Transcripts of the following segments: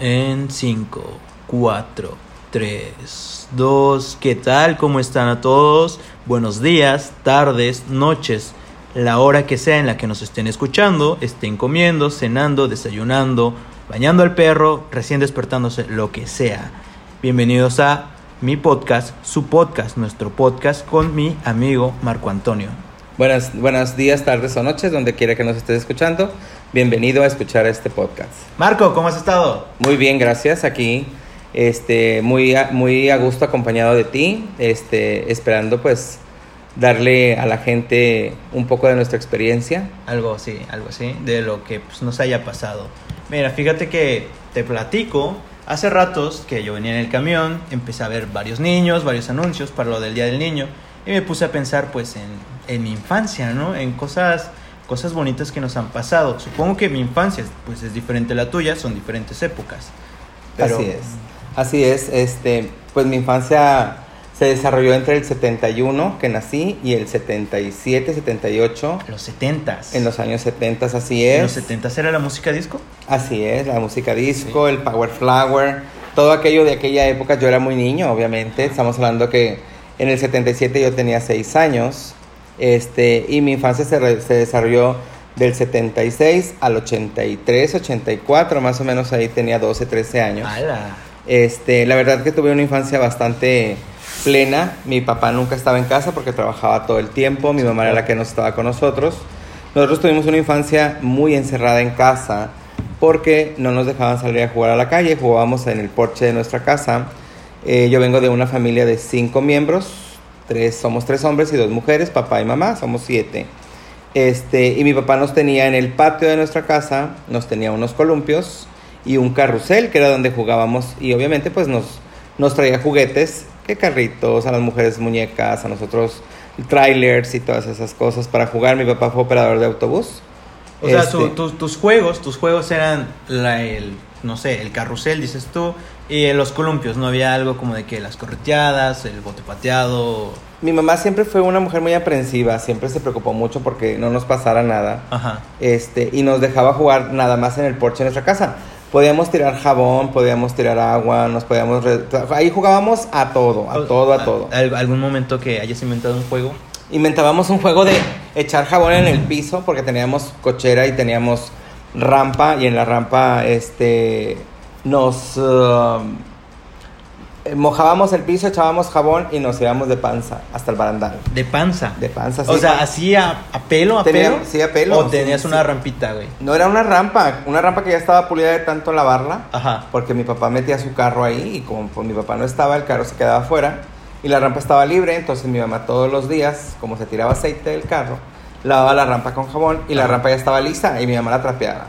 En 5, 4, 3, 2. ¿Qué tal? ¿Cómo están a todos? Buenos días, tardes, noches. La hora que sea en la que nos estén escuchando, estén comiendo, cenando, desayunando, bañando al perro, recién despertándose, lo que sea. Bienvenidos a mi podcast, su podcast, nuestro podcast con mi amigo Marco Antonio. Buenas, buenos días, tardes o noches, donde quiera que nos estés escuchando. Bienvenido a escuchar este podcast. Marco, ¿cómo has estado? Muy bien, gracias. Aquí, este, muy a, muy a gusto acompañado de ti, este, esperando pues darle a la gente un poco de nuestra experiencia. Algo así, algo así, de lo que pues, nos haya pasado. Mira, fíjate que te platico. Hace ratos que yo venía en el camión, empecé a ver varios niños, varios anuncios para lo del Día del Niño y me puse a pensar pues en, en mi infancia, ¿no? En cosas cosas bonitas que nos han pasado. Supongo que mi infancia pues es diferente a la tuya, son diferentes épocas. Pero... Así es. Así es, este, pues mi infancia se desarrolló entre el 71 que nací y el 77, 78. Los 70 En los años 70, así es. ¿En los 70 era la música disco? Así es, la música disco, sí. el Power Flower, todo aquello de aquella época. Yo era muy niño, obviamente. Estamos hablando que en el 77 yo tenía 6 años. Este, y mi infancia se, re, se, desarrolló del 76 al 83, 84, más o menos ahí tenía 12, 13 años. ¡Hala! Este, la verdad que tuve una infancia bastante plena. Mi papá nunca estaba en casa porque trabajaba todo el tiempo, mi mamá era la que no estaba con nosotros. Nosotros tuvimos una infancia muy encerrada en casa porque no nos dejaban salir a jugar a la calle, jugábamos en el porche de nuestra casa. Eh, yo vengo de una familia de cinco miembros, tres, somos tres hombres y dos mujeres, papá y mamá, somos siete. Este, y mi papá nos tenía en el patio de nuestra casa, nos tenía unos columpios y un carrusel, que era donde jugábamos, y obviamente pues nos, nos traía juguetes, que carritos, a las mujeres muñecas, a nosotros trailers y todas esas cosas para jugar. Mi papá fue operador de autobús. O sea, este, tu, tu, tus juegos, tus juegos eran la, el, no sé, el carrusel, dices tú, y en los columpios, ¿no había algo como de que las correteadas, el bote pateado? Mi mamá siempre fue una mujer muy aprensiva, siempre se preocupó mucho porque no nos pasara nada. Ajá. Este, y nos dejaba jugar nada más en el porche de nuestra casa. Podíamos tirar jabón, podíamos tirar agua, nos podíamos... Ahí jugábamos a todo, a todo, a todo. ¿Algún momento que hayas inventado un juego? Inventábamos un juego de echar jabón en el piso porque teníamos cochera y teníamos rampa y en la rampa este nos uh, mojábamos el piso, echábamos jabón y nos íbamos de panza hasta el barandal. ¿De panza? De panza, sí. O sea, ¿así a, a pelo, a Tenía, pelo? Sí, a pelo. ¿O tenías sí, una sí. rampita, güey? No, era una rampa, una rampa que ya estaba pulida de tanto lavarla. Ajá. Porque mi papá metía su carro ahí y como pues, mi papá no estaba, el carro se quedaba afuera y la rampa estaba libre, entonces mi mamá todos los días, como se tiraba aceite del carro, lavaba la rampa con jabón y la rampa ya estaba lisa y mi mamá la trapeaba.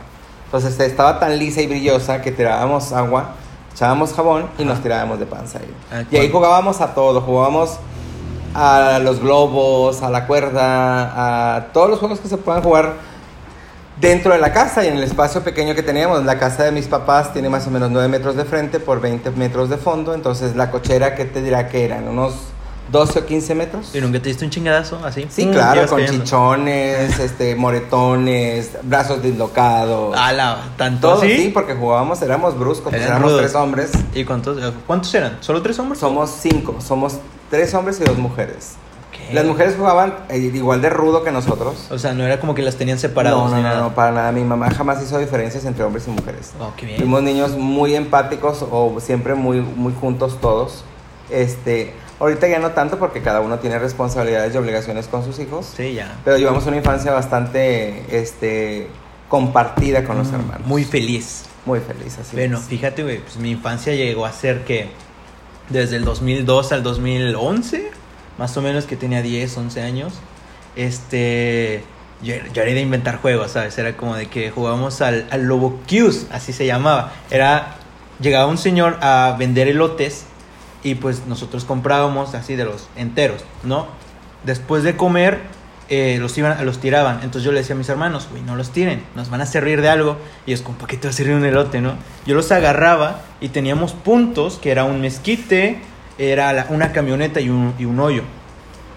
Entonces estaba tan lisa y brillosa que tirábamos agua, echábamos jabón y nos tirábamos de panza ahí. Ah, y ahí jugábamos a todo, jugábamos a los globos, a la cuerda, a todos los juegos que se puedan jugar dentro de la casa y en el espacio pequeño que teníamos. La casa de mis papás tiene más o menos 9 metros de frente por 20 metros de fondo, entonces la cochera, ¿qué te dirá que eran? ¿Unos 12 o 15 metros? ¿Y nunca te diste un chingadazo así? Sí, Mm, claro, con cayendo. chichones, este, moretones, brazos dislocados. ¡Hala! ¿Tanto Todo, así? sí, porque jugábamos, éramos bruscos, pues éramos rudos. tres hombres. ¿Y cuántos, eh, cuántos eran? ¿Solo tres hombres? Somos cinco, somos tres hombres y dos mujeres. Ok. Las mujeres jugaban eh, igual de rudo que nosotros. O sea, no era como que las tenían separados. no, no, ni no, nada. no, para nada. Mi mamá jamás hizo diferencias entre hombres y mujeres. Oh, qué bien. Fuimos niños muy empáticos o siempre muy, muy juntos todos. Este, ahorita ya no tanto porque cada uno tiene responsabilidades y obligaciones con sus hijos. Sí, ya. Pero llevamos una infancia bastante este, compartida con los Mm, hermanos. Muy feliz. muy feliz, así Bueno, es. fíjate, güey, pues mi infancia llegó a ser que desde el 2002 al 2011, más o menos que tenía 10, 11 años, este, yo, yo era de inventar juegos, ¿sabes? Era como de que jugábamos al, al Lobo Q's, así se llamaba. Era, llegaba un señor a vender elotes y pues nosotros comprábamos así de los enteros, ¿no? Después de comer, eh, los, iban, los tiraban. Entonces yo le decía a mis hermanos, güey, no los tiren, nos van a servir de algo. Y como, ¿para qué te va a servir un elote, no? Yo los agarraba y teníamos puntos, que era un mezquite, era una camioneta y un, hoyo.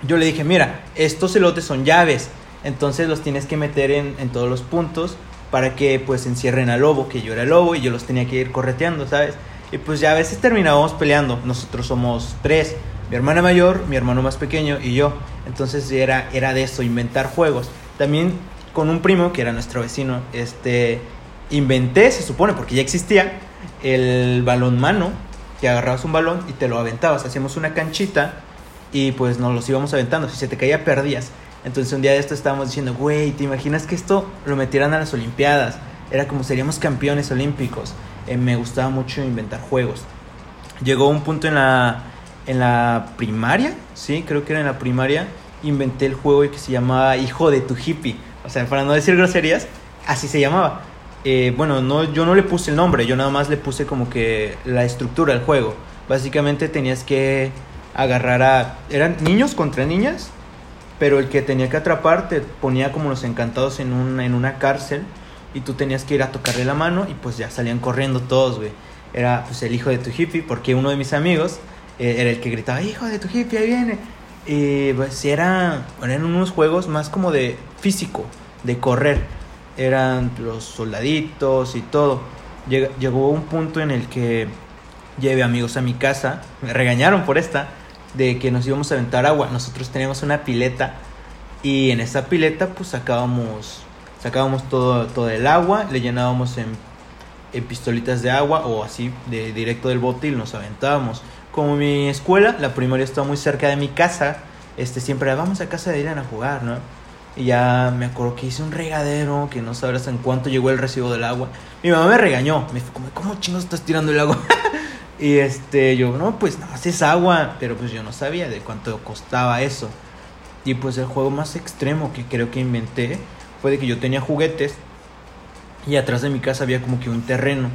Yo le dije, mira, estos elotes son llaves, entonces los tienes que meter en, en todos los puntos para que pues encierren al lobo, que yo era el lobo y yo los tenía que ir correteando, ¿sabes? Y pues ya a veces terminábamos peleando. Nosotros somos tres, mi hermana mayor, mi hermano más pequeño y yo. Entonces era, era de eso, inventar juegos. También con un primo que era nuestro vecino, este, inventé, se supone, porque ya existía, el balón mano, que agarrabas un balón y te lo aventabas. Hacíamos una canchita y pues nos los íbamos aventando. Si se te caía, perdías. Entonces un día de esto estábamos diciendo, güey, ¿te imaginas que esto lo metieran a las Olimpiadas? Era como seríamos campeones olímpicos. Eh, me gustaba mucho inventar juegos. Llegó un punto en la, en la primaria, sí, creo que era en la primaria, inventé el juego que se llamaba Hijo de tu hippie. O sea, para no decir groserías, así se llamaba. Eh, bueno, no, yo no le puse el nombre, yo nada más le puse como que la estructura del juego. Básicamente tenías que agarrar a... Eran niños contra niñas pero el que tenía que atrapar te ponía como los encantados en, un, en una cárcel y tú tenías que ir a tocarle la mano y pues ya salían corriendo todos, güey. Era pues el hijo de tu hippie porque uno de mis amigos eh, era el que gritaba, hijo de tu hippie, ahí viene. Y pues era, eran unos juegos más como de físico, de correr. Eran los soldaditos y todo. llegó un punto en el que llevé amigos a mi casa, me regañaron por esta, de que nos íbamos a aventar agua. Nosotros teníamos una pileta y en esa pileta pues sacábamos, sacábamos todo, todo el agua, le llenábamos en, en pistolitas de agua o así de directo del bote y nos aventábamos. Como mi escuela, la primaria estaba muy cerca de mi casa, este siempre vamos a casa de Irán a jugar, ¿no? Y ya me acuerdo que hice un regadero, que no sabrás en cuánto llegó el recibo del agua. Mi mamá me regañó, me dijo, ¿cómo chingos estás tirando el agua? Y este, yo, no, pues nada más es agua, pero pues yo no sabía de cuánto costaba eso. Y pues el juego más extremo que creo que inventé fue de que yo tenía juguetes y atrás de mi casa había como que un terreno,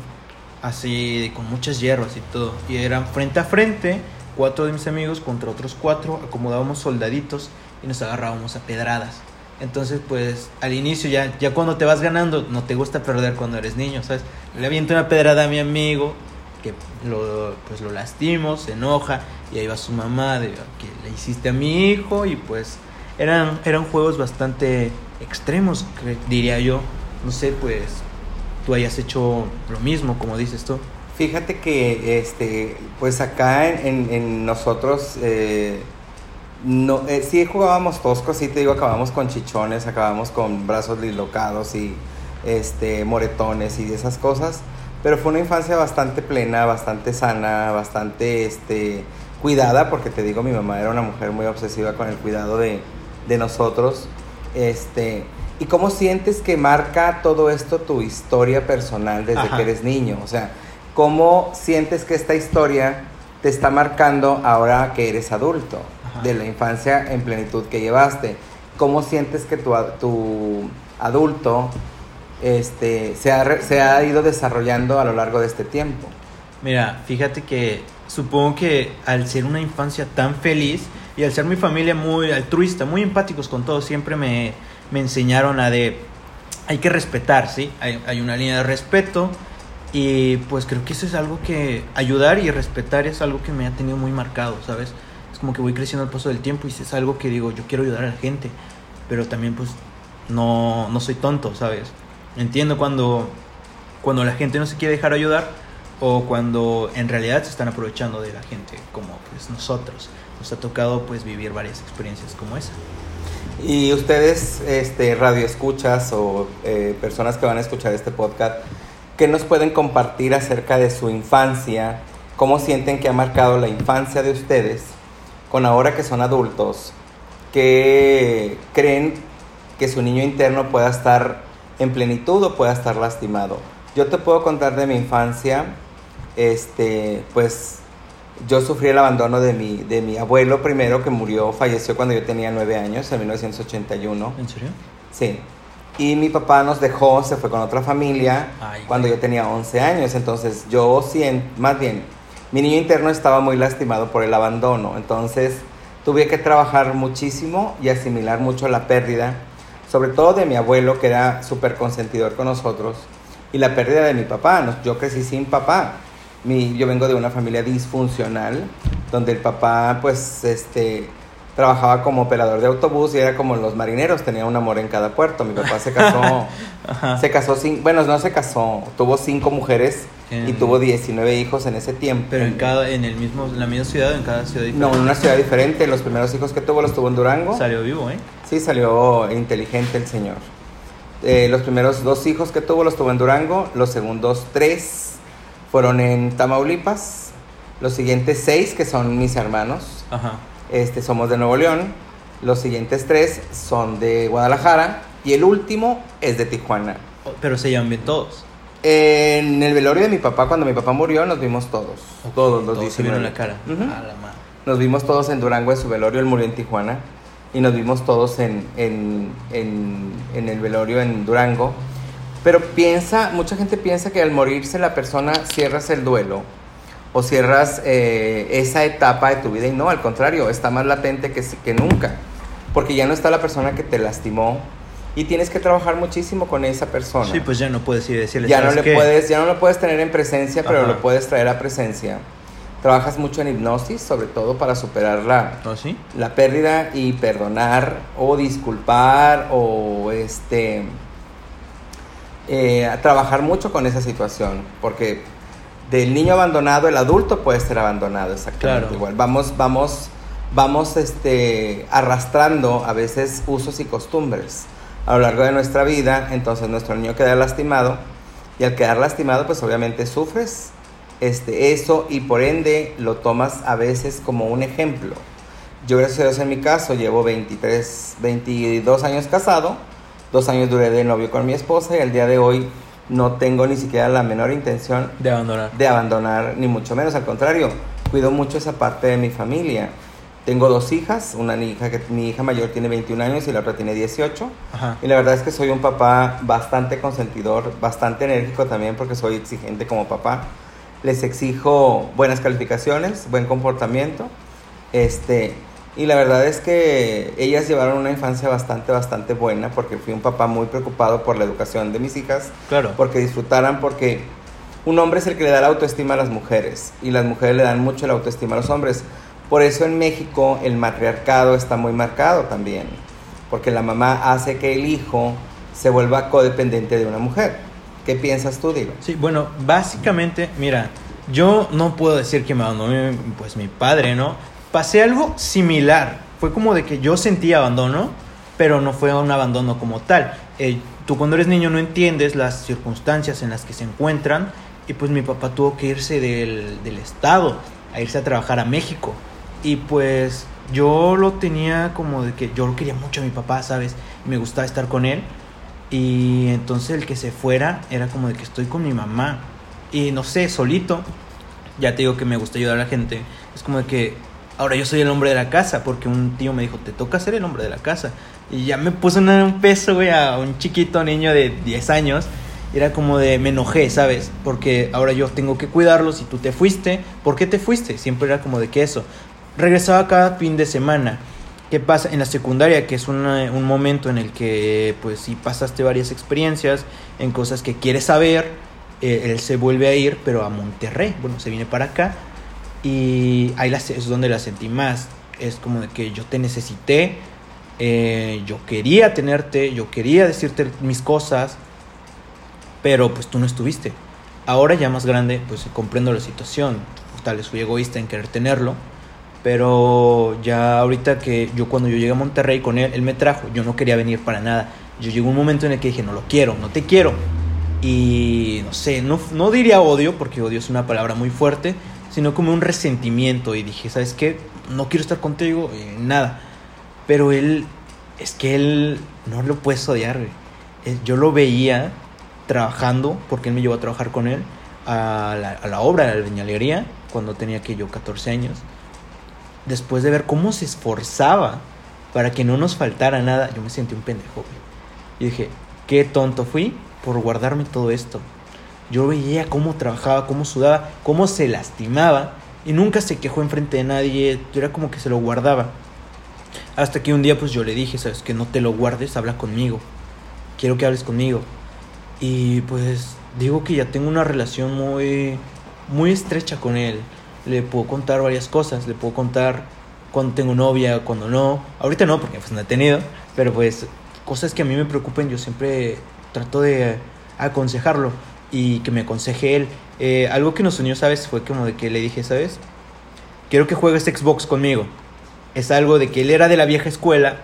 así con muchas hierbas y todo. Y eran frente a frente, cuatro de mis amigos contra otros cuatro, acomodábamos soldaditos y nos agarrábamos a pedradas. Entonces, pues al inicio ya, ya cuando te vas ganando, no te gusta perder cuando eres niño, ¿sabes? Le aviento una pedrada a mi amigo, que lo, pues lo lastimo, se enoja y ahí va su mamá de que le hiciste a mi hijo y pues eran, eran juegos bastante extremos, diría yo. No sé, pues tú hayas hecho lo mismo, como dices tú. Fíjate que, este, pues acá en, nosotros, eh, no, eh, jugábamos toscos, sí te digo, acabamos con chichones, acabamos con brazos dislocados y este, moretones y esas cosas pero fue una infancia bastante plena, bastante sana, bastante este, cuidada, porque te digo, mi mamá era una mujer muy obsesiva con el cuidado de, de nosotros. Este, ¿Y cómo sientes que marca todo esto tu historia personal desde que eres niño? O sea, ¿cómo sientes que esta historia te está marcando ahora que eres adulto? De la infancia en plenitud que llevaste. ¿Cómo sientes que tu, tu adulto este, se, ha, se ha ido desarrollando a lo largo de este tiempo. Mira, fíjate que supongo que al ser una infancia tan feliz y al ser mi familia muy altruista, muy empáticos con todo, siempre me, me enseñaron a de, hay que respetar, ¿sí? Hay, hay, una línea de respeto y pues creo que eso es algo que ayudar y respetar es algo que me ha tenido muy marcado, ¿sabes? Es como que voy creciendo al paso del tiempo y es algo que digo, yo quiero ayudar a la gente, pero también pues no, no soy tonto, ¿sabes? Entiendo cuando, cuando la gente no se quiere dejar ayudar o cuando en realidad se están aprovechando de la gente como pues nosotros. Nos ha tocado pues vivir varias experiencias como esa. Y ustedes, este, radio escuchas o eh, personas que van a escuchar este podcast, ¿qué nos pueden compartir acerca de su infancia? ¿Cómo sienten que ha marcado la infancia de ustedes con ahora que son adultos? ¿Qué creen que su niño interno pueda estar en plenitud o pueda estar lastimado. Yo te puedo contar de mi infancia, este, pues yo sufrí el abandono de mi, de mi abuelo primero, que murió, falleció cuando yo tenía nueve años, en 1981. ¿En serio? Sí. Y mi papá nos dejó, se fue con otra familia cuando yo tenía 11 años. Entonces yo más bien, mi niño interno estaba muy lastimado por el abandono. Entonces tuve que trabajar muchísimo y asimilar mucho la pérdida sobre todo de mi abuelo, que era súper consentidor con nosotros, y la pérdida de mi papá. Yo crecí sin papá. Mi, yo vengo de una familia disfuncional, donde el papá, pues, este, trabajaba como operador de autobús y era como los marineros, tenía un amor en cada puerto. Mi papá se casó, se casó, sin, bueno, no se casó, tuvo cinco mujeres y tuvo 19 hijos en ese tiempo. Pero en cada, en el mismo, en la misma ciudad, en cada ciudad No, diferente. en una ciudad diferente. Los primeros hijos que tuvo los tuvo en Durango. Salió vivo, ¿eh? Sí, salió inteligente el señor. Eh, los primeros dos hijos que tuvo los tuvo en Durango. Los segundos tres fueron en Tamaulipas. Los siguientes seis, que son mis hermanos, Ajá. este, somos de Nuevo León. Los siguientes tres son de Guadalajara. Y el último es de Tijuana. Oh, Pero se llevan bien todos. En el velorio de mi papá, cuando mi papá murió, nos vimos todos. Todos los Todos se vieron 19. la cara. Ujú. A la madre. Nos vimos todos en Durango en su velorio, él murió en Tijuana. Y nos vimos todos en, en, en, en el velorio en Durango. Pero piensa, mucha gente piensa que al morirse la persona cierras el duelo o cierras eh, esa etapa de tu vida y no, al contrario, está más latente que, que nunca. Porque ya no está la persona que te lastimó y tienes que trabajar muchísimo con esa persona Sí, pues ya no puedes ir a decirle. ya no "¿Sabes le qué? puedes ya no lo puedes tener en presencia pero Ajá. lo puedes traer a presencia trabajas mucho en hipnosis sobre todo para superar la, ¿Oh, sí? la pérdida y perdonar o disculpar o este eh, trabajar mucho con esa situación porque del niño abandonado el adulto puede ser abandonado exactamente Claro. igual. Vamos vamos vamos este arrastrando a veces usos y costumbres a lo largo de nuestra vida. Entonces nuestro niño queda lastimado y al quedar lastimado pues obviamente sufres este eso y por ende lo tomas a veces como un ejemplo. Yo gracias a Dios en mi caso llevo 23, 22 años casado, dos años duré de novio con mi esposa y al día de hoy no tengo ni siquiera la menor intención De abandonar. de abandonar, ni mucho menos, al contrario, cuido mucho esa parte de mi familia. Tengo dos hijas, una hija que mi hija mayor tiene 21 años y la otra tiene 18. Ajá. Y la verdad es que soy un papá bastante consentidor, bastante enérgico también porque soy exigente como papá. Les exijo buenas calificaciones, buen comportamiento. Este, y la verdad es que ellas llevaron una infancia bastante, bastante buena porque fui un papá muy preocupado por la educación de mis hijas, Claro. porque disfrutaran, porque un hombre es el que le da la autoestima a las mujeres y las mujeres le dan mucho la autoestima a los hombres. Por eso en México el matriarcado está muy marcado también, porque la mamá hace que el hijo se vuelva codependiente de una mujer. ¿Qué piensas tú, Digo? Sí, bueno, básicamente, mira, yo no puedo decir que me abandonó pues mi padre, ¿no? Pasé algo similar. Fue como de que yo sentí abandono, pero no fue un abandono como tal. Eh, tú cuando eres niño no entiendes las circunstancias en las que se encuentran y pues mi papá tuvo que irse del, del estado a irse a trabajar a México. Y pues yo lo tenía como de que yo lo quería mucho a mi papá, ¿sabes? Me gustaba estar con él. Y entonces el que se fuera era como de que estoy con mi mamá. Y no sé, solito. Ya te digo que me gusta ayudar a la gente. Es como de que ahora yo soy el hombre de la casa. Porque un tío me dijo, te toca ser el hombre de la casa. Y ya me puso un peso, güey, a un chiquito niño de 10 años. Era como de, me enojé, ¿sabes? Porque ahora yo tengo que cuidarlos y tú te fuiste. ¿Por qué te fuiste? Siempre era como de que eso. Regresaba cada fin de semana. ¿Qué pasa en la secundaria? Que es una- un momento en el que, pues, si pasaste varias experiencias en cosas que quieres saber, eh, él se vuelve a ir, pero a Monterrey. Bueno, se viene para acá. Y ahí la, es donde la sentí más. Es como de que yo te necesité, eh, yo quería tenerte, yo quería decirte mis cosas, pero pues tú no estuviste. Ahora ya más grande, pues comprendo la situación. Tal vez fui egoísta en querer tenerlo, pero ya ahorita que yo cuando yo llegué a Monterrey con él, él me trajo, yo no quería venir para nada. Yo llegó un momento en el que dije, no lo quiero, no te quiero. Y no sé, no, no diría odio, porque odio es una palabra muy fuerte, sino como un resentimiento. Y dije, ¿sabes qué? No quiero estar contigo, eh, nada. Pero él, es que él no lo puedes odiar. Eh, Yo lo veía trabajando, porque él me llevó a trabajar con él, a la, obra de la viñalería, cuando tenía que yo 14 años. Después de ver cómo se esforzaba para que no nos faltara nada, yo me sentí un pendejo. Y dije, qué tonto fui por guardarme todo esto. Yo veía cómo trabajaba, cómo sudaba, cómo se lastimaba y nunca se quejó enfrente de nadie, era como que se lo guardaba. Hasta que un día pues yo le dije, sabes que no te lo guardes, habla conmigo. Quiero que hables conmigo. Y pues digo que ya tengo una relación muy muy estrecha con él. Le puedo contar varias cosas, le puedo contar cuando tengo novia, cuando no. Ahorita no, porque pues no he tenido, pero pues cosas que a mí me preocupen, yo siempre trato de aconsejarlo y que me aconseje él. Eh, algo que nos unió, ¿sabes? Fue como de que le dije, ¿sabes? Quiero que juegues Xbox conmigo. Es algo de que él era de la vieja escuela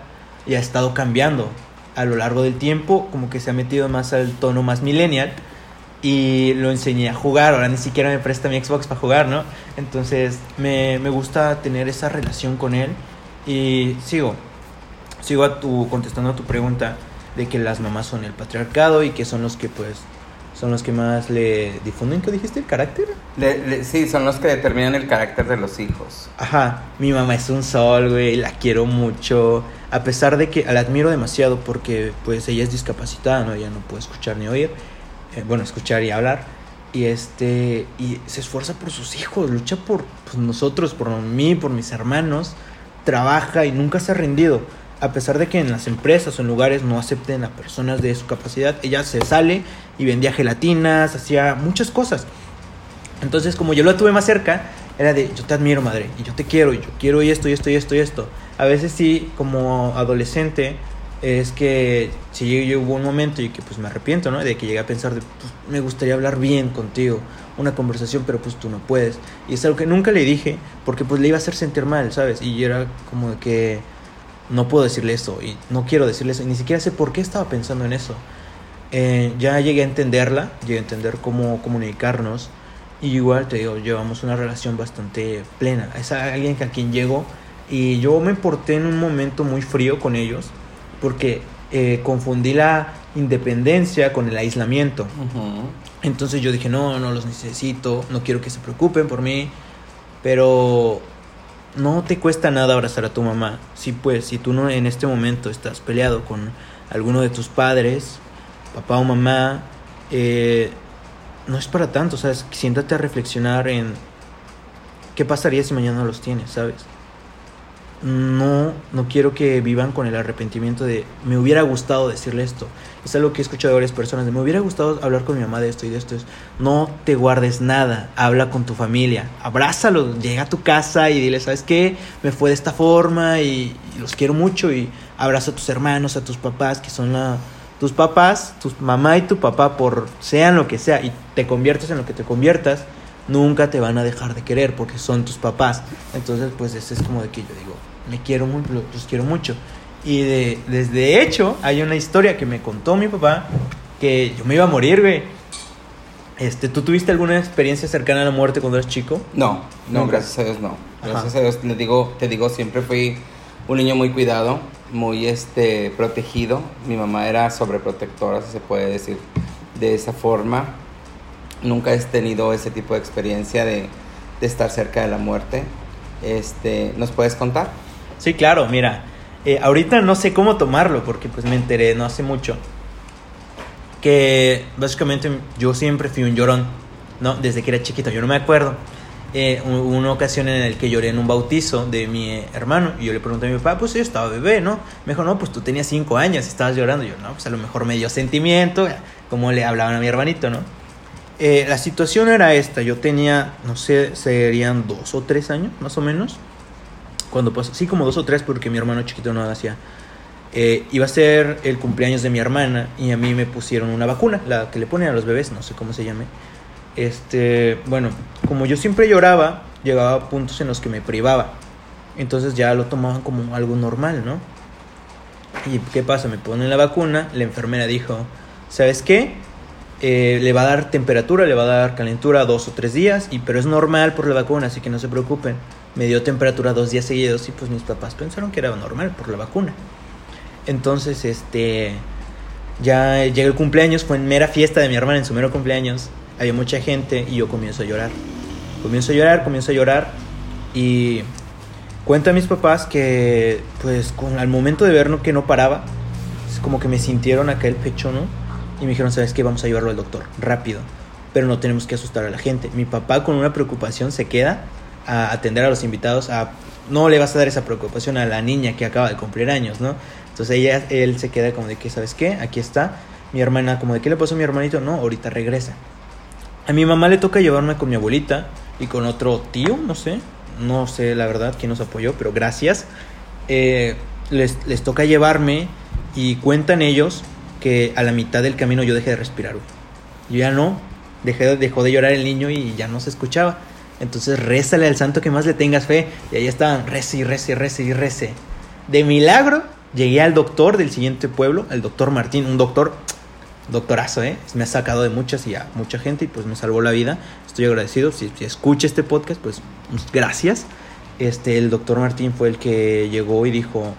y ha estado cambiando a lo largo del tiempo, como que se ha metido más al tono más millennial y lo enseñé a jugar. Ahora ni siquiera me presta mi Xbox para jugar, ¿no? Entonces me, me gusta tener esa relación con él y sigo, sigo a tu, contestando a tu pregunta de que las mamás son el patriarcado y que son los que pues son los que más le difunden, ¿qué dijiste? ¿El carácter? Le- le- sí, son los que determinan el carácter de los hijos. Ajá, mi mamá es un sol, güey, la quiero mucho, a pesar de que la admiro demasiado porque pues ella es discapacitada, ¿no? Ella no puede escuchar ni oír, eh, bueno, escuchar y hablar, y este, y se esfuerza por sus hijos, lucha por pues, nosotros, por mí, por mis hermanos, trabaja y nunca se ha rendido. A pesar de que en las empresas o en lugares no acepten a personas de su capacidad, ella se sale y vendía gelatinas, hacía muchas cosas. Entonces, como yo la tuve más cerca, era de, yo te admiro, madre, y yo te quiero, y yo quiero y esto, y esto, y esto, y esto. A veces sí, como adolescente, es que si yo hubo un momento y que pues me arrepiento, ¿no? De que llegué a pensar de, pues, me gustaría hablar bien contigo, una conversación, pero pues tú no puedes. Y es algo que nunca le dije, porque pues le iba a hacer sentir mal, ¿sabes? Y yo era como de que no puedo decirle eso, y no quiero decirle eso, y ni siquiera sé por qué estaba pensando en eso. Eh, ya llegué a entenderla, llegué a entender cómo comunicarnos. Y igual te digo, llevamos una relación bastante plena. Es alguien a quien llego y yo me porté en un momento muy frío con ellos porque eh, confundí la independencia con el aislamiento. Entonces yo dije, no, no los necesito, no quiero que se preocupen por mí, pero no te cuesta nada abrazar a tu mamá. Sí, pues, si tú no en este momento estás peleado con alguno de tus padres, papá o mamá, eh, no es para tanto, ¿sabes? Siéntate a reflexionar en qué pasaría si mañana los tienes, ¿sabes? No, no quiero que vivan con el arrepentimiento de me hubiera gustado decirle esto. Es algo que he escuchado de varias personas, de me hubiera gustado hablar con mi mamá de esto y de esto. Es, no te guardes nada, habla con tu familia, abrázalo, llega a tu casa y dile, ¿sabes qué? Me fue de esta forma y, los quiero mucho y abraza a tus hermanos, a tus papás, que son la, tus papás, tu mamá y tu papá, por sean lo que sea, y te conviertas en lo que te conviertas, nunca te van a dejar de querer porque son tus papás. Entonces, pues es como de que yo digo, me quiero mucho, los quiero mucho. Y de, desde hecho, hay una historia que me contó mi papá que yo me iba a morir, güey. Este, ¿Tú tuviste alguna experiencia cercana a la muerte cuando eras chico? No, no, Nunca. gracias a Dios no. Gracias Ajá. a Dios, te digo, te digo, siempre fui un niño muy cuidado, muy este protegido. Mi mamá era sobreprotectora, si se puede decir de esa forma. Nunca he tenido ese tipo de experiencia de, de estar cerca de la muerte. Este, ¿nos puedes contar? Sí, claro, mira. Eh, ahorita no sé cómo tomarlo porque pues me enteré no hace mucho. Que básicamente yo siempre fui un llorón, ¿no? Desde que era chiquito, yo no me acuerdo. Eh, una ocasión en la que lloré en un bautizo de mi eh, hermano y yo le pregunté a mi papá, pues yo estaba bebé, ¿no? Me dijo, no, pues tú tenías cinco años estabas llorando. Yo, no, pues a lo mejor me dio sentimiento, como le hablaban a mi hermanito, ¿no? Eh, la situación era esta, yo tenía, no sé, serían dos o tres años, más o menos cuando pasó, sí, como dos o tres, porque mi hermano chiquito no hacía. Eh, iba a ser el cumpleaños de mi hermana y a mí me pusieron una vacuna, la que le ponen a los bebés, no sé cómo se llame. Este, bueno, como yo siempre lloraba, llegaba a puntos en los que me privaba. Entonces ya lo tomaban como algo normal, ¿no? ¿Y qué pasa? Me ponen la vacuna, la enfermera dijo, ¿sabes qué? Eh, le va a dar temperatura, le va a dar calentura dos o tres días, y, pero es normal por la vacuna, así que no se preocupen. Me dio temperatura dos días seguidos y pues mis papás pensaron que era normal por la vacuna. Entonces, este, ya llega el cumpleaños, fue en mera fiesta de mi hermana, en su mero cumpleaños, había mucha gente y yo comienzo a llorar. Comienzo a llorar, comienzo a llorar y cuento a mis papás que pues con, al momento de ver ¿no? que no paraba, es como que me sintieron acá el pecho, ¿no? Y me dijeron, ¿sabes qué? Vamos a llevarlo al doctor, rápido. Pero no tenemos que asustar a la gente. Mi papá con una preocupación se queda a atender a los invitados, a no le vas a dar esa preocupación a la niña que acaba de cumplir años, ¿no? Entonces ella, él se queda como de que, ¿sabes qué? Aquí está. Mi hermana, como de qué le pasó a mi hermanito, no, ahorita regresa. A mi mamá le toca llevarme con mi abuelita y con otro tío, no sé, no sé la verdad quién nos apoyó, pero gracias. Eh, les, les toca llevarme y cuentan ellos que a la mitad del camino yo dejé de respirar. Yo ya no, dejé, dejó de llorar el niño y ya no se escuchaba. Entonces rézale al santo que más le tengas fe. Y ahí estaban, rece y rece y rece y rece. De milagro, llegué al doctor del siguiente pueblo, el doctor Martín, un doctor, doctorazo, ¿eh? Me ha sacado de muchas y a mucha gente y pues me salvó la vida. Estoy agradecido. Si, si escucha este podcast, pues gracias. Este, el doctor Martín fue el que llegó y dijo,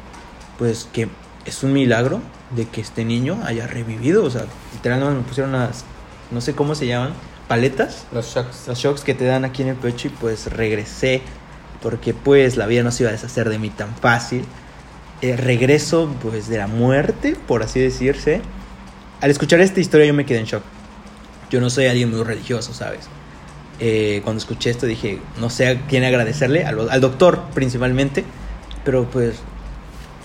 pues que es un milagro de que este niño haya revivido. O sea, literalmente me pusieron unas, no sé cómo se llaman, paletas. Los shocks. Los shocks que te dan aquí en el pecho y pues regresé. Porque pues la vida no se iba a deshacer de mí tan fácil. Eh, regreso pues de la muerte, por así decirse. Al escuchar esta historia yo me quedé en shock. Yo no soy alguien muy religioso, ¿sabes? Eh, cuando escuché esto dije, no sé a quién agradecerle, al, al doctor principalmente. Pero pues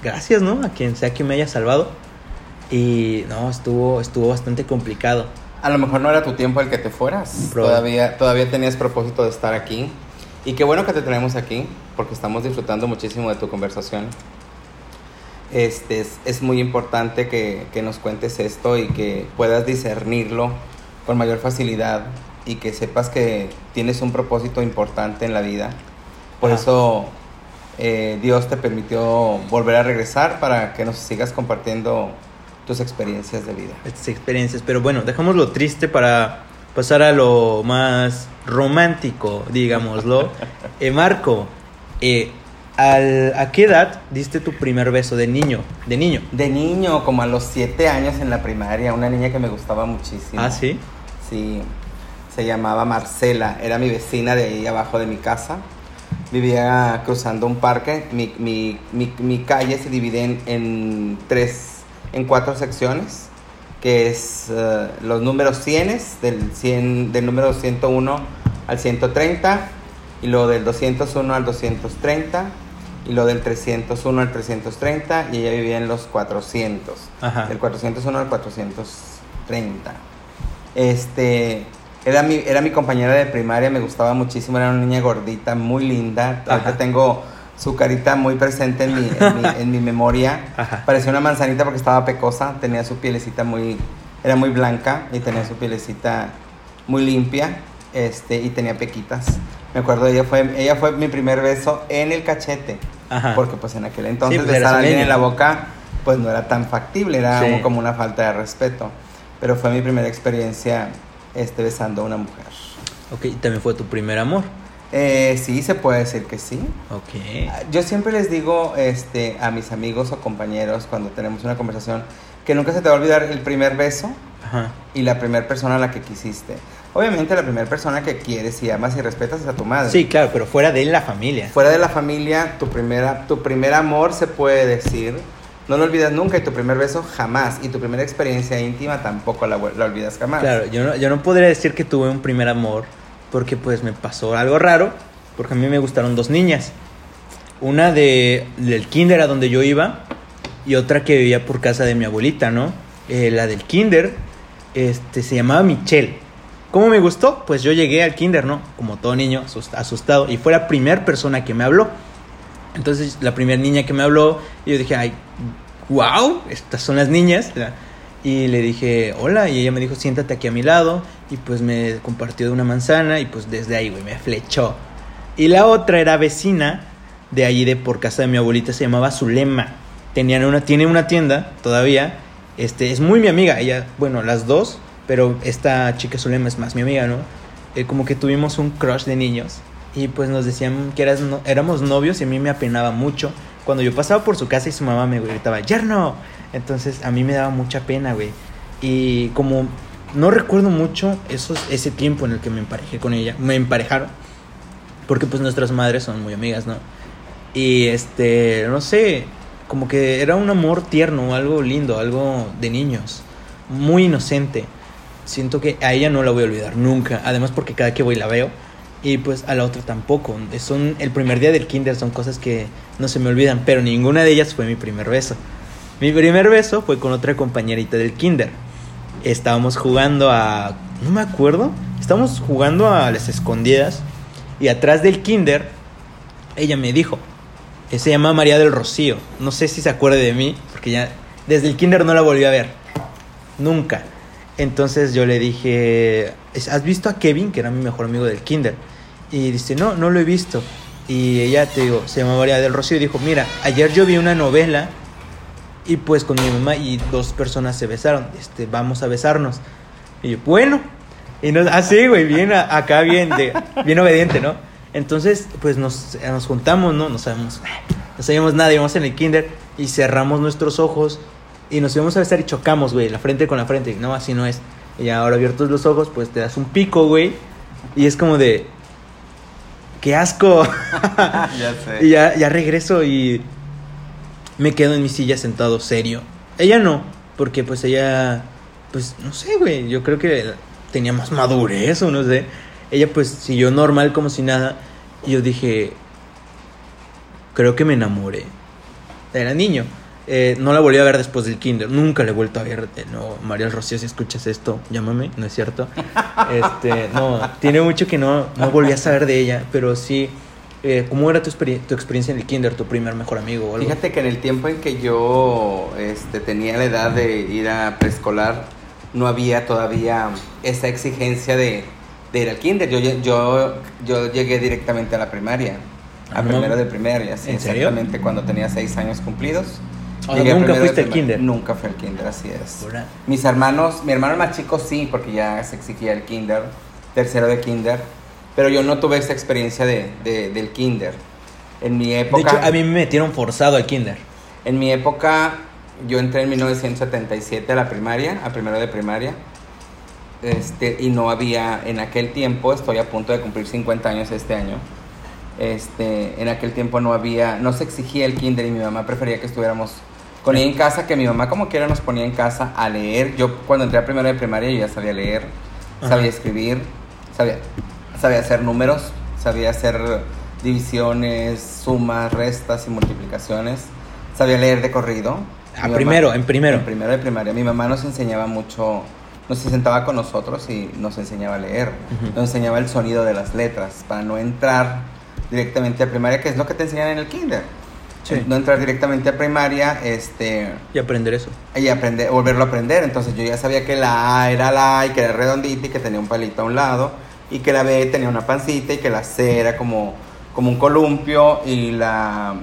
gracias, ¿no? A quien sea que me haya salvado. Y no, estuvo, estuvo bastante complicado. A lo mejor no era tu tiempo el que te fueras. Probable. Todavía, todavía tenías propósito de estar aquí. Y qué bueno que te tenemos aquí, porque estamos disfrutando muchísimo de tu conversación. Este, es, es muy importante que, que nos cuentes esto y que puedas discernirlo con mayor facilidad y que sepas que tienes un propósito importante en la vida. Por eso eh, Dios te permitió volver a regresar para que nos sigas compartiendo tus experiencias de vida. Estas experiencias. Pero bueno, dejamos lo triste para pasar a lo más romántico, digámoslo. Eh, Marco, eh, al- ¿a qué edad diste tu primer beso de niño? De niño. De niño, como a los siete años en la primaria, una niña que me gustaba muchísimo. Ah, sí. Sí, se llamaba Marcela, era mi vecina de ahí abajo de mi casa. Vivía cruzando un parque. Mi, mi- mi- mi calle se divide en, en tres, en cuatro secciones, que es eh, los números 100, del, 100, del número 101 al 130, y lo del 201 al 230, y lo del 301 al 330, y ella vivía en los 400. Ajá. Del 401 al 430. Este, era mi, era mi compañera de primaria, me gustaba muchísimo, era una niña gordita, muy linda. Ahorita tengo su carita muy presente en mi, en mi, en mi memoria. Ajá. Parecía una manzanita porque estaba pecosa, tenía su pielecita muy, era muy blanca y tenía su pielecita muy limpia, este, y tenía pequitas. Me acuerdo, ella fue, ella fue mi primer beso en el cachete. Ajá. Porque pues en aquel entonces pues, besar a alguien en la boca pues no era tan factible, era Sí. como- como una falta de respeto. Pero fue mi primera experiencia este, besando a una mujer. Ok, y también fue tu primer amor. Eh, sí, se puede decir que sí. Ok. Yo siempre les digo este, a mis amigos o compañeros cuando tenemos una conversación que nunca se te va a olvidar el primer beso Ajá. y la primera persona a la que quisiste. Obviamente la primera persona que quieres y amas y respetas es a tu madre. Sí, claro, pero fuera de la familia. Fuera de la familia, tu, primera, tu primer amor se puede decir, no lo olvidas nunca y tu primer beso jamás. Y tu primera experiencia íntima tampoco la, la olvidas jamás. Claro, yo no, yo no podría decir que tuve un primer amor porque pues me pasó algo raro, porque a mí me gustaron dos niñas. Una de, del kinder a donde yo iba y otra que vivía por casa de mi abuelita, ¿no? Eh, la del kinder este, se llamaba Michelle. ¿Cómo me gustó? Pues yo llegué al kinder, ¿no? Como todo niño, asust- asustado. Y fue la primera persona que me habló. Entonces, la primera niña que me habló, y yo dije, ay, wow, estas son las niñas. Y le dije, hola, y ella me dijo, siéntate aquí a mi lado. Y pues me compartió de una manzana, y pues desde ahí, güey, me flechó. Y la otra era vecina de allí, de por casa de mi abuelita, se llamaba Zulema. Tenían una, tiene una tienda todavía. Este, es muy mi amiga, ella, bueno, las dos, pero esta chica Zulema es más mi amiga, ¿no? Eh, como que tuvimos un crush de niños. Y pues nos decían que eras no- éramos novios y a mí me apenaba mucho. Cuando yo pasaba por su casa y su mamá me gritaba, ¡Yerno! Entonces a mí me daba mucha pena, güey. Y como no recuerdo mucho esos, ese tiempo en el que me emparejé con ella, me emparejaron. Porque pues nuestras madres son muy amigas, ¿no? Y este, no sé, como que era un amor tierno, algo lindo, algo de niños, muy inocente. Siento que a ella no la voy a olvidar nunca, además porque cada que voy la veo y pues a la otra tampoco. Son el primer día del kinder son cosas que no se me olvidan, pero ninguna de ellas fue mi primer beso. Mi primer beso fue con otra compañerita del kinder. Estábamos jugando a no me acuerdo, estábamos jugando a las escondidas y atrás del kinder ella me dijo, que se llama María del Rocío. No sé si se acuerde de mí, porque ya desde el kinder no la volví a ver. Nunca. Entonces yo le dije, ¿has visto a Kevin, que era mi mejor amigo del kinder? Y dice, no, no lo he visto. Y ella, te digo, se llama María del Rocío y dijo, mira, ayer yo vi una novela y pues con mi mamá y dos personas se besaron, este, vamos a besarnos. Y yo, bueno, y nos, así, güey, bien acá, bien, de, bien obediente, ¿no? Entonces, pues nos, nos juntamos, ¿no? No sabemos, no sabíamos nada, íbamos en el kinder y cerramos nuestros ojos y nos íbamos a besar y chocamos, güey, la frente con la frente. No, así no es. Y ahora abiertos los ojos, pues te das un pico, güey. Y es como de, qué asco. ya sé. Y ya, ya regreso y me quedo en mi silla sentado serio. Ella no, porque pues ella, pues no sé, güey, yo creo que tenía más madurez o no sé. Ella pues siguió normal como si nada. Y yo dije, creo que me enamoré. Era niño. Eh, no la volví a ver después del kinder. Nunca la he vuelto a ver. Eh, no, María Rocío, si escuchas esto, llámame, ¿no es cierto? Este, no, tiene mucho que no, no volví a saber de ella, pero sí. Eh, ¿Cómo era tu, tu, experiencia en el kinder, tu primer mejor amigo? O Fíjate que en el tiempo en que yo este, tenía la edad de ir a preescolar, no había todavía esa exigencia de, de ir al kinder. Yo, yo, yo llegué directamente a la primaria, a primero de primaria, sí, exactamente cuando tenía seis años cumplidos. ¿Nunca fuiste al kinder? Nunca fui al kinder, así es. Mis hermanos, mi hermano más chico sí, porque ya se exigía el kinder, tercero de kinder, pero yo no tuve esa experiencia de, del kinder. En mi época... De hecho, a mí me metieron forzado al kinder. En mi época, yo entré en 1977 a la primaria, a primero de primaria, este, y no había, en aquel tiempo, estoy a punto de cumplir 50 años este año, este, en aquel tiempo no había, no se exigía el kinder y mi mamá prefería que estuviéramos Ponía en casa, que mi mamá como quiera nos ponía en casa a leer. Yo cuando entré a primero de primaria yo ya sabía leer, sabía escribir, sabía, sabía hacer números, sabía hacer divisiones, sumas, restas y multiplicaciones. Sabía leer de corrido. Ah, primero, en primero. En primero de primaria. Mi mamá nos enseñaba mucho, nos sentaba con nosotros y nos enseñaba a leer. Nos enseñaba el sonido de las letras para no entrar directamente a primaria, que es lo que te enseñan en el kinder no entrar directamente a primaria, este... Y aprender eso. Y aprender, volverlo a aprender. Entonces yo ya sabía que la A era la A y que era redondita y que tenía un palito a un lado y que la B tenía una pancita y que la C era como, como un columpio y la,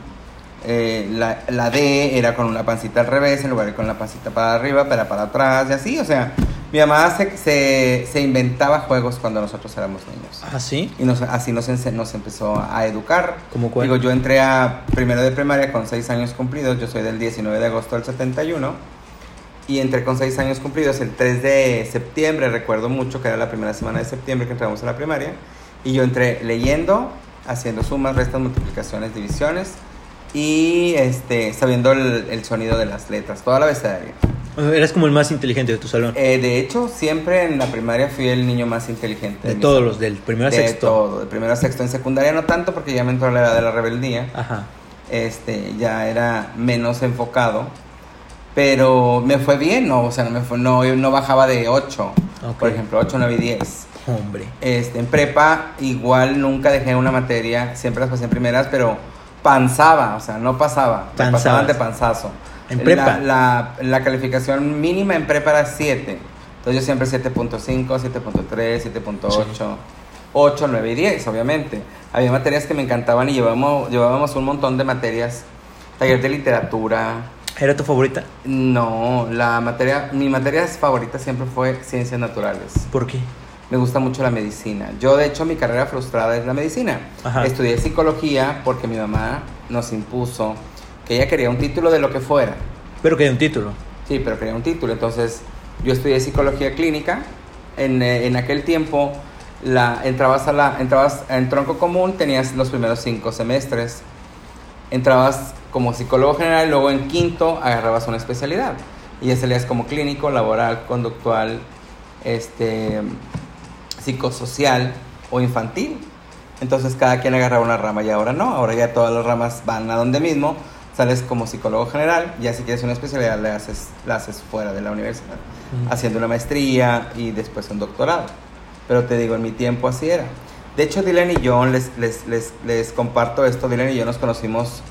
eh, la, la, D era con una pancita al revés en lugar de con la pancita para arriba, para para atrás y así. O sea, mi mamá se, se, inventaba juegos cuando nosotros éramos niños. ¿Ah, sí? Y nos, así nos, nos empezó a educar. ¿Cómo cuál? Digo, yo entré a primero de primaria con seis años cumplidos. Yo soy del 19 de agosto del 71. Y entré con seis años cumplidos el 3 de septiembre. Recuerdo mucho que era la primera semana de septiembre que entramos a la primaria. Y yo entré leyendo, haciendo sumas, restas, multiplicaciones, divisiones. Y este, sabiendo el, el sonido de las letras, toda la abecedario. Eras como el más inteligente de tu salón. Eh, de hecho, siempre en la primaria fui el niño más inteligente. De, todos los, del primero a de sexto. De todo, de primero a sexto. En secundaria no tanto porque ya me entró la edad de la rebeldía. Ajá. Este, ya era menos enfocado. Pero me fue bien, ¿no? O sea, no, me fue, no, no bajaba de 8. Por ejemplo, 8, 9 y 10. Hombre. Este, en prepa, igual nunca dejé una materia. Siempre las pasé en primeras, pero panzaba, o sea, no pasaba. Pasaban de panzazo. En prepa. La, la, calificación mínima en prepa era 7. Entonces yo siempre 7.5, 7.3, 7.8, 8, 9 y 10, obviamente. Había materias que me encantaban y llevábamos, llevábamos un montón de materias. Taller de literatura. ¿Era tu favorita? No, la materia, mi materia favorita siempre fue ciencias naturales. ¿Por qué? Me gusta mucho la medicina. Yo, de hecho, mi carrera frustrada es la medicina. Estudié psicología porque mi mamá nos impuso que ella quería un título de lo que fuera. Pero quería un título. Sí, pero quería un título. Entonces, yo estudié psicología clínica. En, eh, en aquel tiempo, la, entrabas, a la, entrabas en tronco común, tenías los primeros cinco semestres. Entrabas como psicólogo general luego en quinto agarrabas una especialidad. Y ya salías como clínico, laboral, conductual, este, psicosocial o infantil. Entonces cada quien agarraba una rama y ahora no, ahora ya todas las ramas van a donde mismo sales como psicólogo general, ya si quieres una especialidad le haces, la haces fuera de la universidad, haciendo una maestría y después un doctorado. Pero te digo, en mi tiempo así era. De hecho, Dylan y yo, les, les, les, les comparto esto, Dylan y yo nos conocimos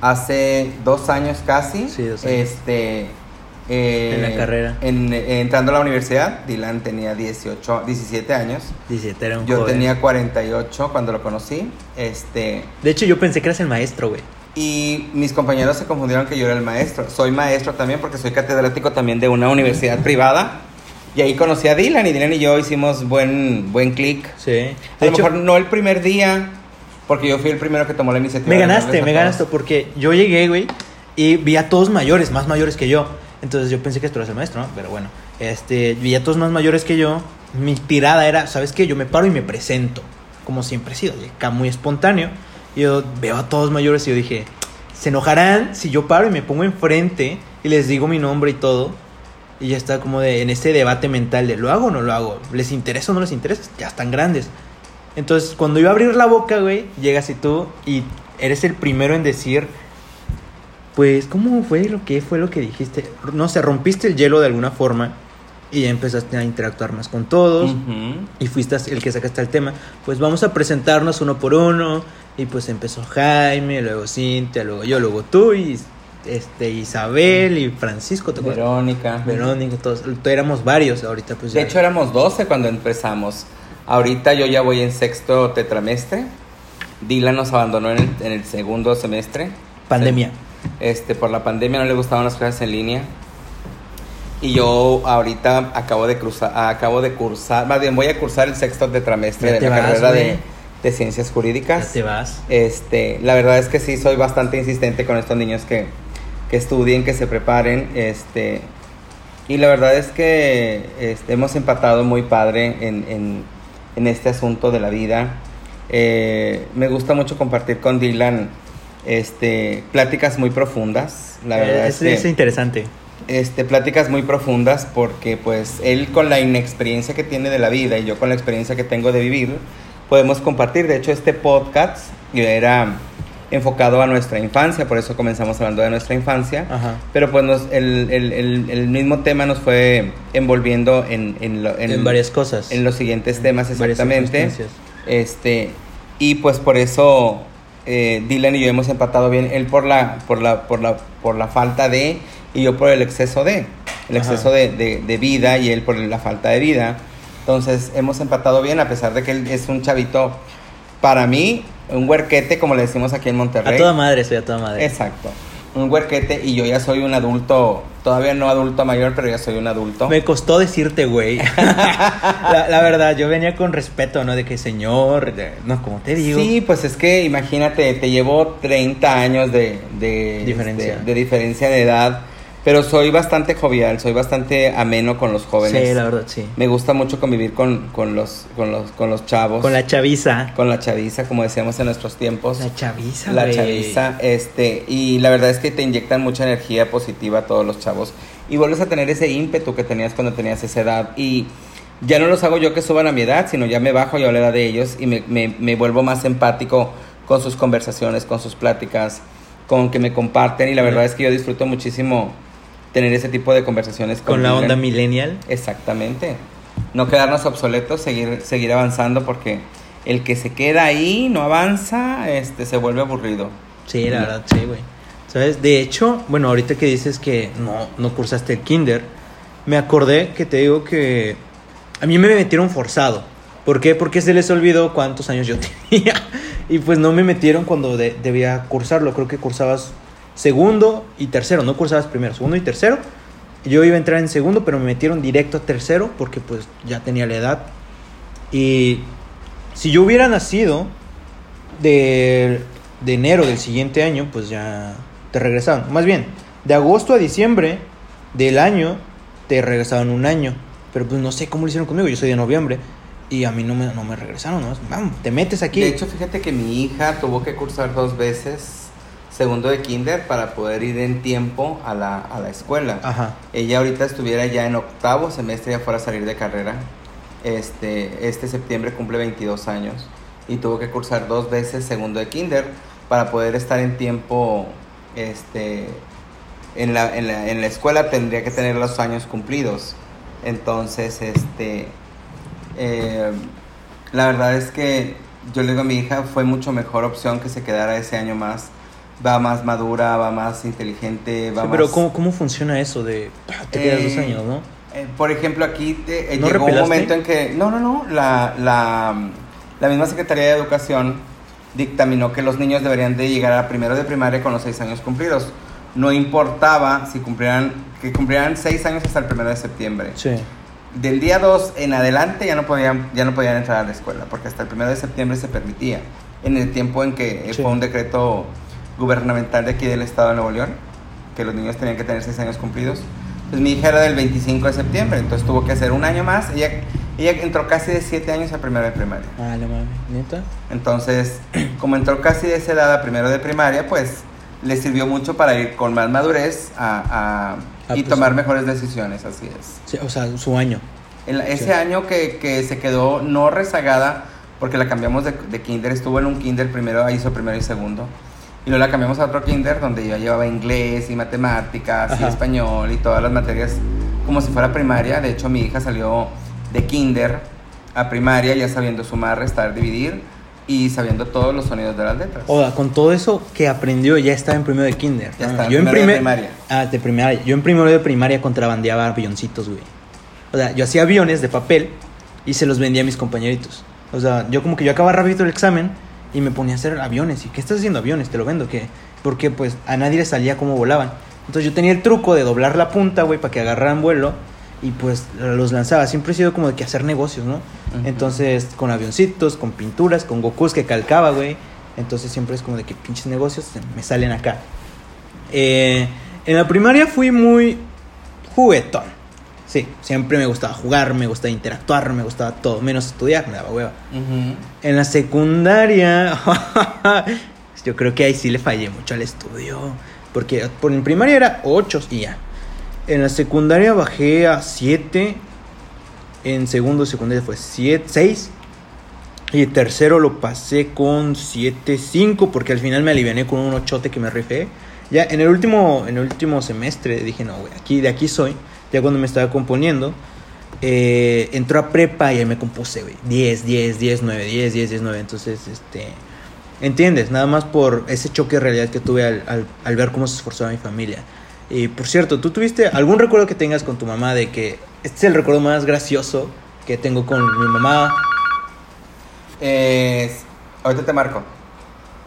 hace dos años casi. Sí, dos años. Este, eh, En la carrera. en- eh, entrando a la universidad, Dylan tenía 18, 17 años. 17 era un Yo joven. tenía 48 cuando lo conocí. Este, De hecho, yo pensé que eras el maestro, güey. y mis compañeros se confundieron que yo era el maestro. Soy maestro también porque soy catedrático también de una universidad privada. Y ahí conocí a Dylan y Dylan y yo hicimos buen, buen clic. Sí. De A lo hecho, mejor no el primer día, porque yo fui el primero que tomó la iniciativa. me ganaste, me ganaste, porque yo llegué, güey, y vi a todos mayores, más mayores que yo. Entonces yo pensé que esto era el maestro, ¿no? Pero bueno, este, vi a todos más mayores que yo. Mi tirada era, ¿sabes qué? Yo me paro y me presento, como siempre he sido, acá muy espontáneo. Y yo veo a todos mayores y yo dije, se enojarán si yo paro y me pongo enfrente y les digo mi nombre y todo. Y ya está como de, en ese debate mental de, ¿lo hago o no lo hago? ¿Les interesa o no les interesa? Ya están grandes. Entonces, cuando iba a abrir la boca, güey, llegas y tú y eres el primero en decir, pues, ¿cómo fue lo que fue lo que dijiste? No sé, rompiste el hielo de alguna forma y ya empezaste a interactuar más con todos y fuiste el que sacaste el tema. Pues vamos a presentarnos uno por uno y pues empezó Jaime, luego Cintia, luego yo, luego tú y este Isabel y Francisco, ¿te acuerdas? Verónica. Verónica, todos, éramos varios, ahorita pues De ya. hecho éramos 12 cuando empezamos. Ahorita yo ya voy en sexto tetramestre. Dylan nos abandonó en el, en el segundo semestre. pandemia. Este, por la pandemia no le gustaban las clases en línea. Y yo ahorita acabo de cruzar, acabo de cursar, más bien voy a cursar el sexto tetramestre de la vas, carrera de, de ciencias Ya jurídicas. te vas. Este, la verdad es que sí soy bastante insistente con estos niños que, que estudien, que se preparen, este, y la verdad es que este, hemos empatado muy padre en, en, en este asunto de la vida. Eh, me gusta mucho compartir con Dylan este, pláticas muy profundas. La verdad Eh, es, es, que, es interesante. este, pláticas muy profundas porque pues él con la inexperiencia que tiene de la vida y yo con la experiencia que tengo de vivir, podemos compartir. De hecho, este podcast era enfocado a nuestra infancia, por eso comenzamos hablando de nuestra infancia. Ajá. Pero pues nos- el, el- el- el mismo tema nos fue envolviendo en, en, lo- En, varias cosas. en los siguientes En temas exactamente. Este, y pues por eso eh, Dylan y yo hemos empatado bien, él por la, por la, por la, por la falta de, y yo por el exceso de, el Ajá. exceso de, de- de vida y él por la falta de vida. Entonces hemos empatado bien, a pesar de que él es un chavito, para mí, un huerquete, como le decimos aquí en Monterrey. A toda madre, soy a toda madre. Exacto. Un huerquete y yo ya soy un adulto, todavía no adulto mayor, pero ya soy un adulto. Me costó decirte, güey. la, la verdad, yo venía con respeto, ¿no? De que señor, de- no, como te digo. Sí, pues es que imagínate, te llevo 30 años de, de, Diferencia. este, de diferencia de edad, pero soy bastante jovial, soy bastante ameno con los jóvenes. Sí, la verdad, sí. Me gusta mucho convivir con, con, los, con, los, con los chavos. Con la chaviza. con la chaviza, como decíamos en nuestros tiempos. La chaviza, La güey. chaviza, este, y la verdad es que te inyectan mucha energía positiva a todos los chavos. Y vuelves a tener ese ímpetu que tenías cuando tenías esa edad. Y ya no los hago yo que suban a mi edad, sino ya me bajo yo a la edad de ellos y me, me- me vuelvo más empático con sus conversaciones, con sus pláticas, con que me comparten. Y la verdad es que yo disfruto muchísimo tener ese tipo de conversaciones Con la onda millennial. Exactamente. No quedarnos obsoletos, seguir, seguir avanzando porque el que se queda ahí, no avanza, este se vuelve aburrido. Sí, la verdad, sí, güey. ¿Sabes? De hecho, bueno, ahorita que dices que no, no cursaste el kinder, me acordé que te digo que a mí me metieron forzado. ¿Por qué? Porque se les olvidó cuántos años yo tenía. Y pues no me metieron cuando de- debía cursarlo. Creo que cursabas segundo y tercero, no cursabas primero, segundo y tercero. Yo iba a entrar en segundo, pero me metieron directo a tercero porque pues ya tenía la edad. Y si yo hubiera nacido de, de enero del siguiente año, pues ya te regresaban. Más bien, de agosto a diciembre del año, te regresaban un año. Pero pues no sé cómo lo hicieron conmigo, yo soy de noviembre. Y a mí no me, no me regresaron, ¿no? Vamos, te metes aquí. De hecho, fíjate que mi hija tuvo que cursar dos veces segundo de kinder para poder ir en tiempo a la, a la escuela. Ajá. Ella ahorita estuviera ya en octavo semestre, ya fuera a salir de carrera. Este, este septiembre cumple 22 años y tuvo que cursar dos veces segundo de kinder para poder estar en tiempo este, en, la, en, la, en la escuela tendría que tener los años cumplidos. Entonces, este, eh, La verdad es que yo le digo a mi hija, fue mucho mejor opción que se quedara ese año más. Va más madura, va más inteligente, va Sí, más... pero ¿cómo, ¿cómo funciona eso de ah, te quedas dos Eh, años, no? eh, por ejemplo, aquí eh, ¿No llegó un repelaste? momento en que... No, no, no. La, la, la misma Secretaría de Educación dictaminó que los niños deberían de llegar a primero de primaria con los seis años cumplidos. No importaba si cumplieran... Que cumplieran seis años hasta el primero de septiembre. Sí. Del día 2 en adelante ya no podían ya no podían entrar a la escuela porque hasta el 1 de septiembre se permitía en el tiempo en que Sí. fue un decreto gubernamental de aquí del estado de Nuevo León que los niños tenían que tener 6 años cumplidos pues mi hija era del 25 de septiembre entonces tuvo que hacer un año más ella ella entró casi de 7 años a primero de primaria Ah, la mami, neta. entonces como entró casi de esa edad a primero de primaria pues le sirvió mucho para ir con más madurez a, a- Ah, y pues, tomar mejores decisiones así es o sea, su año. el- ese Sí. año que, que se quedó no rezagada, porque la cambiamos de, de kinder, estuvo en un kinder primero, hizo primero y segundo. Y luego la cambiamos a otro kinder donde yo llevaba inglés y matemáticas y Ajá. español y todas las materias como si fuera primaria. De hecho, mi hija salió de kinder a primaria ya sabiendo sumar, restar, dividir y sabiendo todos los sonidos de las letras. O sea, con todo eso que aprendió, ya estaba en primero de kinder. Ya ¿no? está, yo en primero de primaria. Ah, de primaria. Yo en primero de primaria contrabandeaba avioncitos, güey. O sea, yo hacía aviones de papel y se los vendía a mis compañeritos. O sea, yo como que yo acababa rápido el examen y me ponía a hacer aviones. ¿Y qué estás haciendo aviones? Te lo vendo, ¿qué? Porque pues a nadie le salía cómo volaban. Entonces yo tenía el truco de doblar la punta, güey, para que agarraran vuelo y pues los lanzaba. Siempre he sido como de que hacer negocios, ¿no? Entonces, con avioncitos, con pinturas, con Gokus que calcaba, güey. Entonces siempre es como de que pinches negocios me salen acá. Eh, en la primaria fui muy juguetón. Sí, siempre me gustaba jugar, me gustaba interactuar, me gustaba todo, menos estudiar, me daba hueva. En la secundaria, yo creo que ahí sí le fallé mucho al estudio. Porque por en primaria era 8 y ya. En la secundaria bajé a 7. En segundo secundaria fue 7, 6. Y el tercero lo pasé con 7, 5. Porque al final me aliviané con un ochote que me rifé. Ya en el último, en el último semestre dije, no, güey, aquí, de aquí soy. Ya cuando me estaba componiendo. eh, entró a prepa y ahí me compuse, güey. 10, 10, 10, 9, 10, 10, 10, 9. Entonces, este. ¿Entiendes? Nada más por ese choque de realidad que tuve al, al, al ver cómo se esforzaba mi familia. Y por cierto, ¿tú tuviste algún recuerdo que tengas con tu mamá de que este es el recuerdo más gracioso que tengo con mi mamá? Eh, ahorita te marco.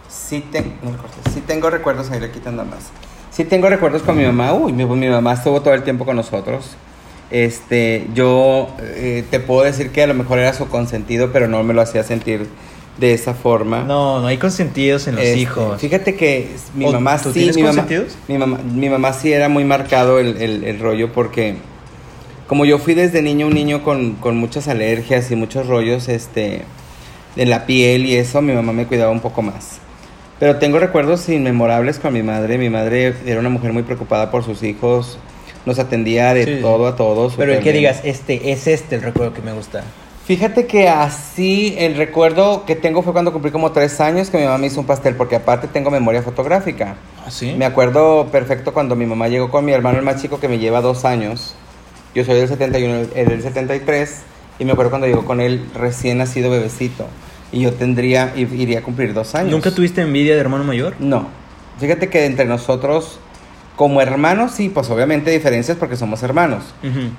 Sí, te- no sí tengo recuerdos, ahí le quitan nada más. Sí tengo recuerdos con mi mamá. Uy, mi, mi mamá estuvo todo el tiempo con nosotros. Este, yo eh, te puedo decir que a lo mejor era su consentido, pero no me lo hacía sentir de esa forma. No, no hay consentidos en los Este, hijos. Fíjate que mi ¿O mamá tú sí, tienes mi mamá, consentidos? mi mamá, mi mamá sí era muy marcado el, el- el rollo porque como yo fui desde niño un niño con, con muchas alergias y muchos rollos este, en la piel y eso, mi mamá me cuidaba un poco más. Pero tengo recuerdos inmemorables con mi madre. Mi madre era una mujer muy preocupada por sus hijos, nos atendía de Sí. todo a todos. Pero súper que digas, este es este el recuerdo que me gusta. Fíjate que así el recuerdo que tengo fue cuando cumplí como tres años que mi mamá me hizo un pastel, porque aparte tengo memoria fotográfica. ¿Ah, sí? Me acuerdo perfecto cuando mi mamá llegó con mi hermano el más chico que me lleva dos años. Yo soy del 71, él del 73. Y me acuerdo cuando llegó con él recién nacido bebecito. Y yo tendría, iría a cumplir dos años. ¿Nunca tuviste envidia de hermano mayor? No. Fíjate que entre nosotros, como hermanos, sí, pues obviamente diferencias porque somos hermanos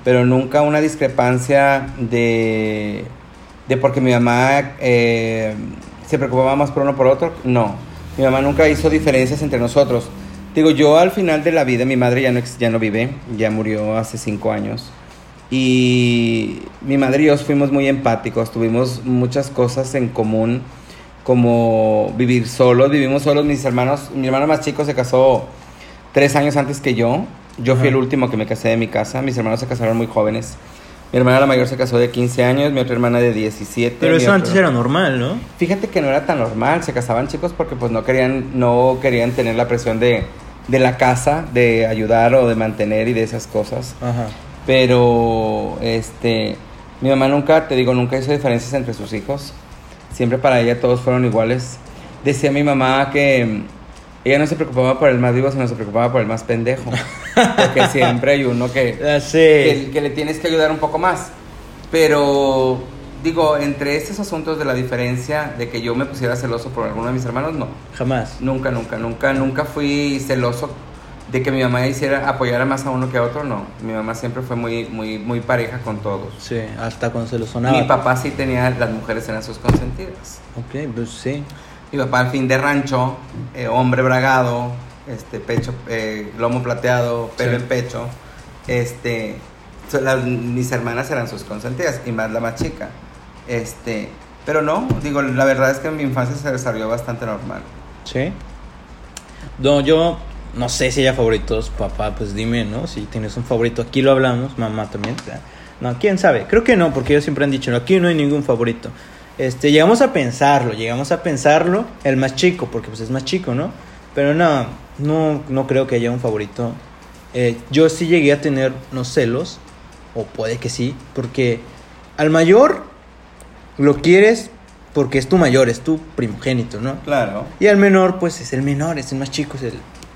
pero nunca una discrepancia de, de porque mi mamá eh, se preocupaba más por uno por otro. No, mi mamá nunca hizo diferencias entre nosotros. Digo, yo al final de la vida, mi madre ya no, ya no vive, ya murió hace cinco años. Y mi madre y yo fuimos muy empáticos, tuvimos muchas cosas en común, como vivir solos, vivimos solos, mis hermanos, mi hermano más chico se casó tres años antes que yo, yo fui Ajá. el último que me casé de mi casa, mis hermanos se casaron muy jóvenes, mi hermana la mayor se casó de 15 años, mi otra hermana de 17. Pero eso otro- antes era normal, ¿no? Fíjate que no era tan normal, se casaban chicos porque pues no querían, no querían tener la presión de, de la casa, de ayudar o de mantener y de esas cosas. Ajá. Pero, este, mi mamá nunca, te digo, nunca hizo diferencias entre sus hijos. Siempre para ella todos fueron iguales. Decía mi mamá que mm, ella no se preocupaba por el más vivo, sino se preocupaba por el más pendejo. Porque siempre hay uno que, Ya sé. que, que le tienes que ayudar un poco más. Pero digo, entre estos asuntos de la diferencia de que yo me pusiera celoso por alguno de mis hermanos, no. Jamás. Nunca, nunca, nunca, nunca fui celoso de que mi mamá hiciera apoyara más a uno que a otro, no. Mi mamá siempre fue muy, muy, muy pareja con todos. Sí, hasta cuando se lo sonaba. Mi papá sí tenía, las mujeres eran sus consentidas. Ok, pues sí. Mi papá, al fin de rancho, eh, hombre bragado, este, pecho, eh, lomo plateado, pelo Sí. en pecho, este, so- las- mis hermanas eran sus consentidas y más la más chica. Este, pero no, digo, la verdad es que mi infancia se desarrolló bastante normal. Sí. No, yo no sé si haya favoritos, papá, pues dime, ¿no? Si tienes un favorito, aquí lo hablamos, mamá también. No, quién sabe. Creo que no, porque ellos siempre han dicho, no, aquí no hay ningún favorito. Este, llegamos a pensarlo, llegamos a pensarlo, el más chico, porque pues es más chico, ¿no? Pero no, no, no creo que haya un favorito. Eh, yo sí llegué a tener unos celos, o puede que sí, porque al mayor lo quieres porque es tu mayor, es tu primogénito, ¿no? Claro. Y al menor, pues es el menor, es el más chico, es el.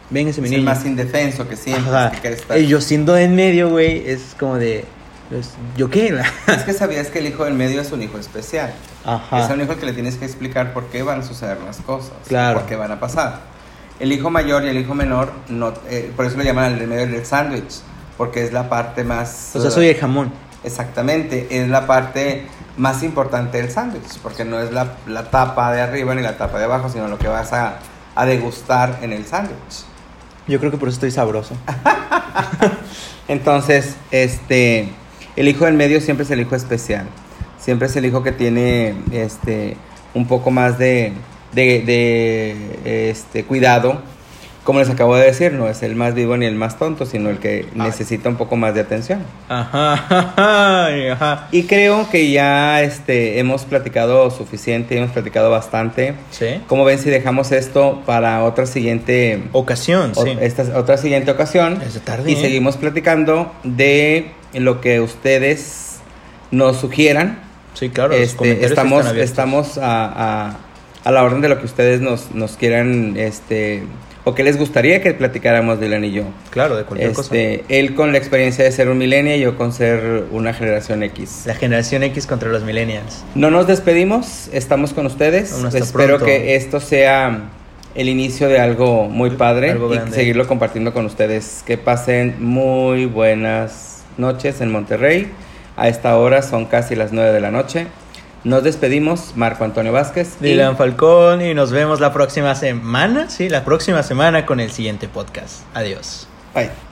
Ven ese Es mi el niño. más indefenso que siempre. Que estar- Y yo siendo en medio, güey, es como de. pues, ¿Yo qué? Es que sabías que el hijo del medio es un hijo especial. Ajá. Es un hijo que le tienes que explicar por qué van a suceder las cosas. Claro. Por qué van a pasar. El hijo mayor y el hijo menor, no, eh, por eso le llaman al del medio el sándwich. Porque es la parte más. O sea, soy el jamón. Exactamente, es la parte más importante del sándwich. Porque no es la, la tapa de arriba ni la tapa de abajo, sino lo que vas a, a degustar en el sándwich. Yo creo que por eso estoy sabroso. Este, este, el hijo del medio siempre es el hijo especial. Siempre es el hijo que tiene este, un poco más de, de, de, este, cuidado. Como les acabo de decir, no es el más vivo ni el más tonto, sino el que necesita un poco más de atención. Ajá, ajá, ajá. Y creo que ya este, hemos platicado suficiente, hemos platicado bastante. Sí. Como ven si dejamos esto para otra siguiente Ocasión, o- sí. esta otra siguiente ocasión Es de tarde, y ¿eh? seguimos platicando de lo que ustedes nos sugieran. Sí, claro. Este, estamos están estamos a, a- a la orden de lo que ustedes nos, nos quieran este o que les gustaría que platicáramos Dylan y yo. Claro, de cualquier cosa. Este, él con la experiencia de ser un millennial y yo con ser una generación X. La generación X contra los millennials. No nos despedimos, estamos con ustedes. Espero pronto. que esto sea el inicio de algo muy padre Algo y seguirlo compartiendo con ustedes. Que pasen muy buenas noches en Monterrey. A esta hora son casi las 9 de la noche. Nos despedimos, Marco Antonio Vázquez. y- Dylan Falcón y nos vemos la próxima semana. Sí, la próxima semana con el siguiente podcast. Adiós. Bye.